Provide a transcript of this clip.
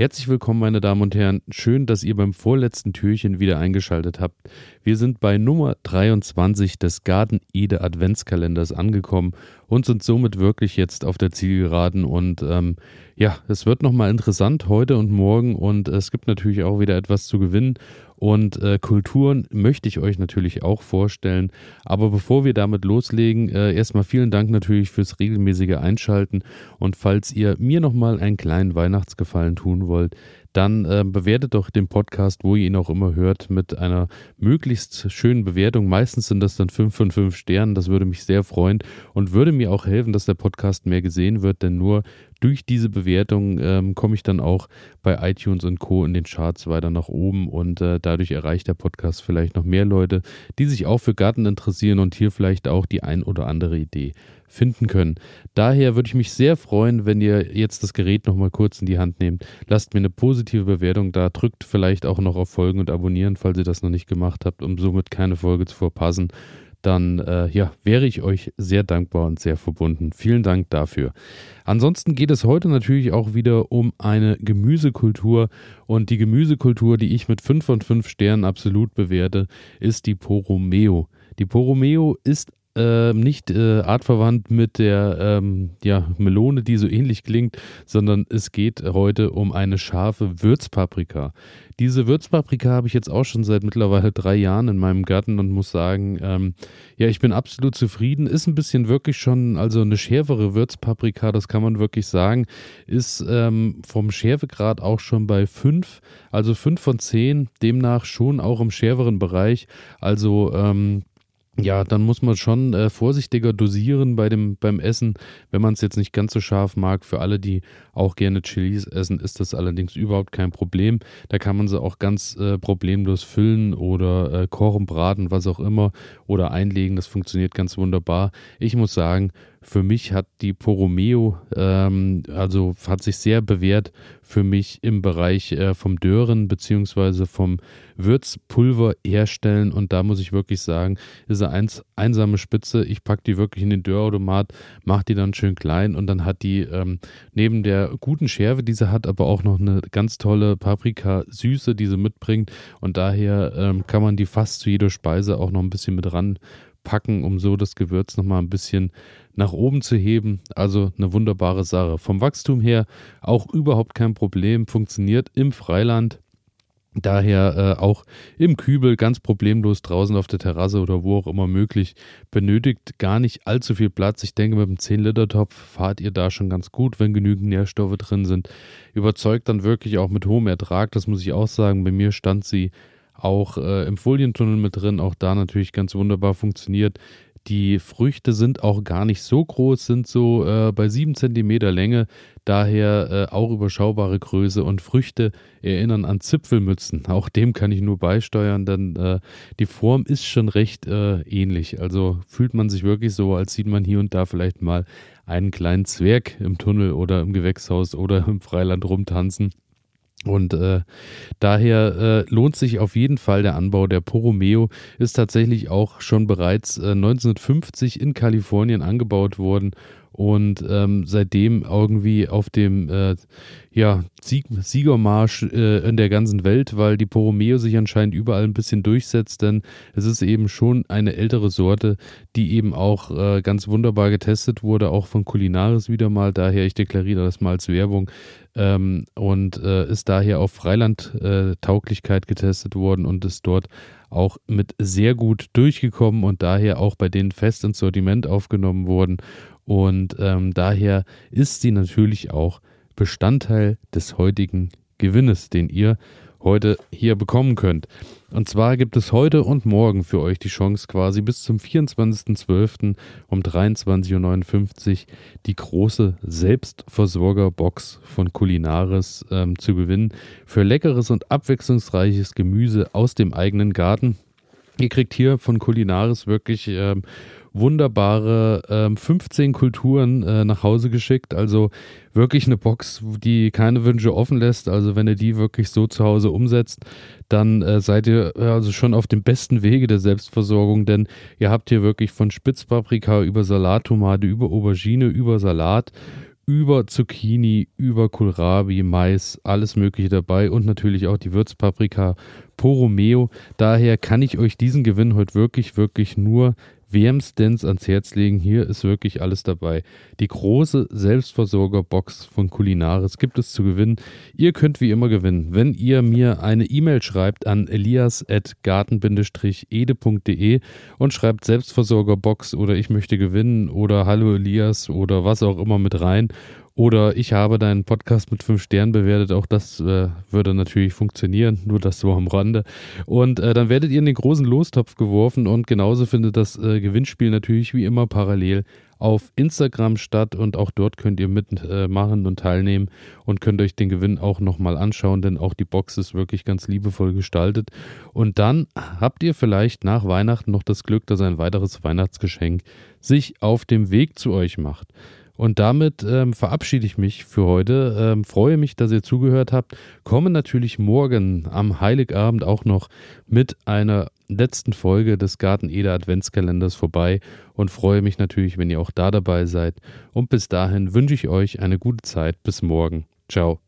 Herzlich willkommen, meine Damen und Herren. Schön, dass ihr beim vorletzten Türchen wieder eingeschaltet habt. Wir sind bei Nummer 23 des Garden Ede Adventskalenders angekommen und sind somit wirklich jetzt auf der Zielgeraden. Und ähm, ja, es wird nochmal interessant heute und morgen und es gibt natürlich auch wieder etwas zu gewinnen. Und äh, Kulturen möchte ich euch natürlich auch vorstellen. Aber bevor wir damit loslegen, äh, erstmal vielen Dank natürlich fürs regelmäßige Einschalten. Und falls ihr mir nochmal einen kleinen Weihnachtsgefallen tun wollt, dann äh, bewertet doch den Podcast, wo ihr ihn auch immer hört, mit einer möglichst schönen Bewertung. Meistens sind das dann 5 von 5 Sternen. Das würde mich sehr freuen und würde mir auch helfen, dass der Podcast mehr gesehen wird, denn nur durch diese Bewertung ähm, komme ich dann auch bei iTunes und Co. in den Charts weiter nach oben und äh, dadurch erreicht der Podcast vielleicht noch mehr Leute, die sich auch für Garten interessieren und hier vielleicht auch die ein oder andere Idee finden können. Daher würde ich mich sehr freuen, wenn ihr jetzt das Gerät nochmal kurz in die Hand nehmt. Lasst mir eine positive Bewertung da, drückt vielleicht auch noch auf Folgen und abonnieren, falls ihr das noch nicht gemacht habt, um somit keine Folge zu verpassen. Dann äh, ja, wäre ich euch sehr dankbar und sehr verbunden. Vielen Dank dafür. Ansonsten geht es heute natürlich auch wieder um eine Gemüsekultur. Und die Gemüsekultur, die ich mit 5 von 5 Sternen absolut bewerte, ist die Poromeo. Die Poromeo ist äh, nicht äh, artverwandt mit der ähm, ja, Melone, die so ähnlich klingt, sondern es geht heute um eine scharfe Würzpaprika. Diese Würzpaprika habe ich jetzt auch schon seit mittlerweile drei Jahren in meinem Garten und muss sagen, ähm, ja, ich bin absolut zufrieden. Ist ein bisschen wirklich schon, also eine schärfere Würzpaprika, das kann man wirklich sagen, ist ähm, vom Schärfegrad auch schon bei fünf, also fünf von zehn, demnach schon auch im schärferen Bereich. Also ähm, ja, dann muss man schon äh, vorsichtiger dosieren bei dem, beim Essen, wenn man es jetzt nicht ganz so scharf mag. Für alle, die auch gerne Chilis essen, ist das allerdings überhaupt kein Problem. Da kann man sie auch ganz äh, problemlos füllen oder äh, kochen, braten, was auch immer oder einlegen. Das funktioniert ganz wunderbar. Ich muss sagen, für mich hat die Poromeo, ähm, also hat sich sehr bewährt für mich im Bereich äh, vom Dören beziehungsweise vom Würzpulver herstellen. Und da muss ich wirklich sagen, ist eine eins, einsame Spitze. Ich packe die wirklich in den Dörrautomat, mache die dann schön klein und dann hat die ähm, neben der guten Schärfe, die sie hat, aber auch noch eine ganz tolle Paprika-Süße, die sie mitbringt. Und daher ähm, kann man die fast zu jeder Speise auch noch ein bisschen mit ran packen, um so das Gewürz nochmal ein bisschen nach oben zu heben. Also eine wunderbare Sache. Vom Wachstum her auch überhaupt kein Problem, funktioniert im Freiland. Daher äh, auch im Kübel ganz problemlos draußen auf der Terrasse oder wo auch immer möglich. Benötigt gar nicht allzu viel Platz. Ich denke, mit einem 10-Liter-Topf fahrt ihr da schon ganz gut, wenn genügend Nährstoffe drin sind. Überzeugt dann wirklich auch mit hohem Ertrag. Das muss ich auch sagen. Bei mir stand sie auch äh, im Folientunnel mit drin, auch da natürlich ganz wunderbar funktioniert. Die Früchte sind auch gar nicht so groß, sind so äh, bei 7 cm Länge, daher äh, auch überschaubare Größe und Früchte erinnern an Zipfelmützen. Auch dem kann ich nur beisteuern, denn äh, die Form ist schon recht äh, ähnlich. Also fühlt man sich wirklich so, als sieht man hier und da vielleicht mal einen kleinen Zwerg im Tunnel oder im Gewächshaus oder im Freiland rumtanzen. Und äh, daher äh, lohnt sich auf jeden Fall der Anbau. Der Poromeo ist tatsächlich auch schon bereits äh, 1950 in Kalifornien angebaut worden und ähm, seitdem irgendwie auf dem äh, ja, Sieg Siegermarsch äh, in der ganzen Welt, weil die Poromeo sich anscheinend überall ein bisschen durchsetzt, denn es ist eben schon eine ältere Sorte, die eben auch äh, ganz wunderbar getestet wurde, auch von Kulinaris wieder mal, daher ich deklariere das mal als Werbung. Ähm, und äh, ist daher auf Freilandtauglichkeit getestet worden und ist dort auch mit sehr gut durchgekommen und daher auch bei denen fest ins Sortiment aufgenommen worden und ähm, daher ist sie natürlich auch Bestandteil des heutigen Gewinnes, den ihr heute hier bekommen könnt. Und zwar gibt es heute und morgen für euch die Chance, quasi bis zum 24.12. um 23.59 Uhr die große Selbstversorgerbox von Kulinaris ähm, zu gewinnen für leckeres und abwechslungsreiches Gemüse aus dem eigenen Garten. Ihr kriegt hier von Kulinaris wirklich ähm, wunderbare ähm, 15 Kulturen äh, nach Hause geschickt. Also wirklich eine Box, die keine Wünsche offen lässt. Also wenn ihr die wirklich so zu Hause umsetzt, dann äh, seid ihr also schon auf dem besten Wege der Selbstversorgung, denn ihr habt hier wirklich von Spitzpaprika über Salattomate, über Aubergine, über Salat, über Zucchini, über Kohlrabi, Mais, alles Mögliche dabei und natürlich auch die Würzpaprika Poromeo. Daher kann ich euch diesen Gewinn heute wirklich, wirklich nur wärmstens ans Herz legen. Hier ist wirklich alles dabei. Die große Selbstversorgerbox von Kulinaris gibt es zu gewinnen. Ihr könnt wie immer gewinnen, wenn ihr mir eine E-Mail schreibt an elias.garten-ede.de und schreibt Selbstversorgerbox oder ich möchte gewinnen oder Hallo Elias oder was auch immer mit rein oder ich habe deinen Podcast mit fünf Sternen bewertet. Auch das äh, würde natürlich funktionieren, nur das so am Rande. Und äh, dann werdet ihr in den großen Lostopf geworfen und genauso findet das äh, Gewinnspiel natürlich wie immer parallel auf Instagram statt und auch dort könnt ihr mitmachen und teilnehmen und könnt euch den Gewinn auch nochmal anschauen, denn auch die Box ist wirklich ganz liebevoll gestaltet. Und dann habt ihr vielleicht nach Weihnachten noch das Glück, dass ein weiteres Weihnachtsgeschenk sich auf dem Weg zu euch macht. Und damit ähm, verabschiede ich mich für heute. Ähm, freue mich, dass ihr zugehört habt. Komme natürlich morgen am Heiligabend auch noch mit einer letzten Folge des Garten Eder Adventskalenders vorbei und freue mich natürlich, wenn ihr auch da dabei seid. Und bis dahin wünsche ich euch eine gute Zeit. Bis morgen. Ciao.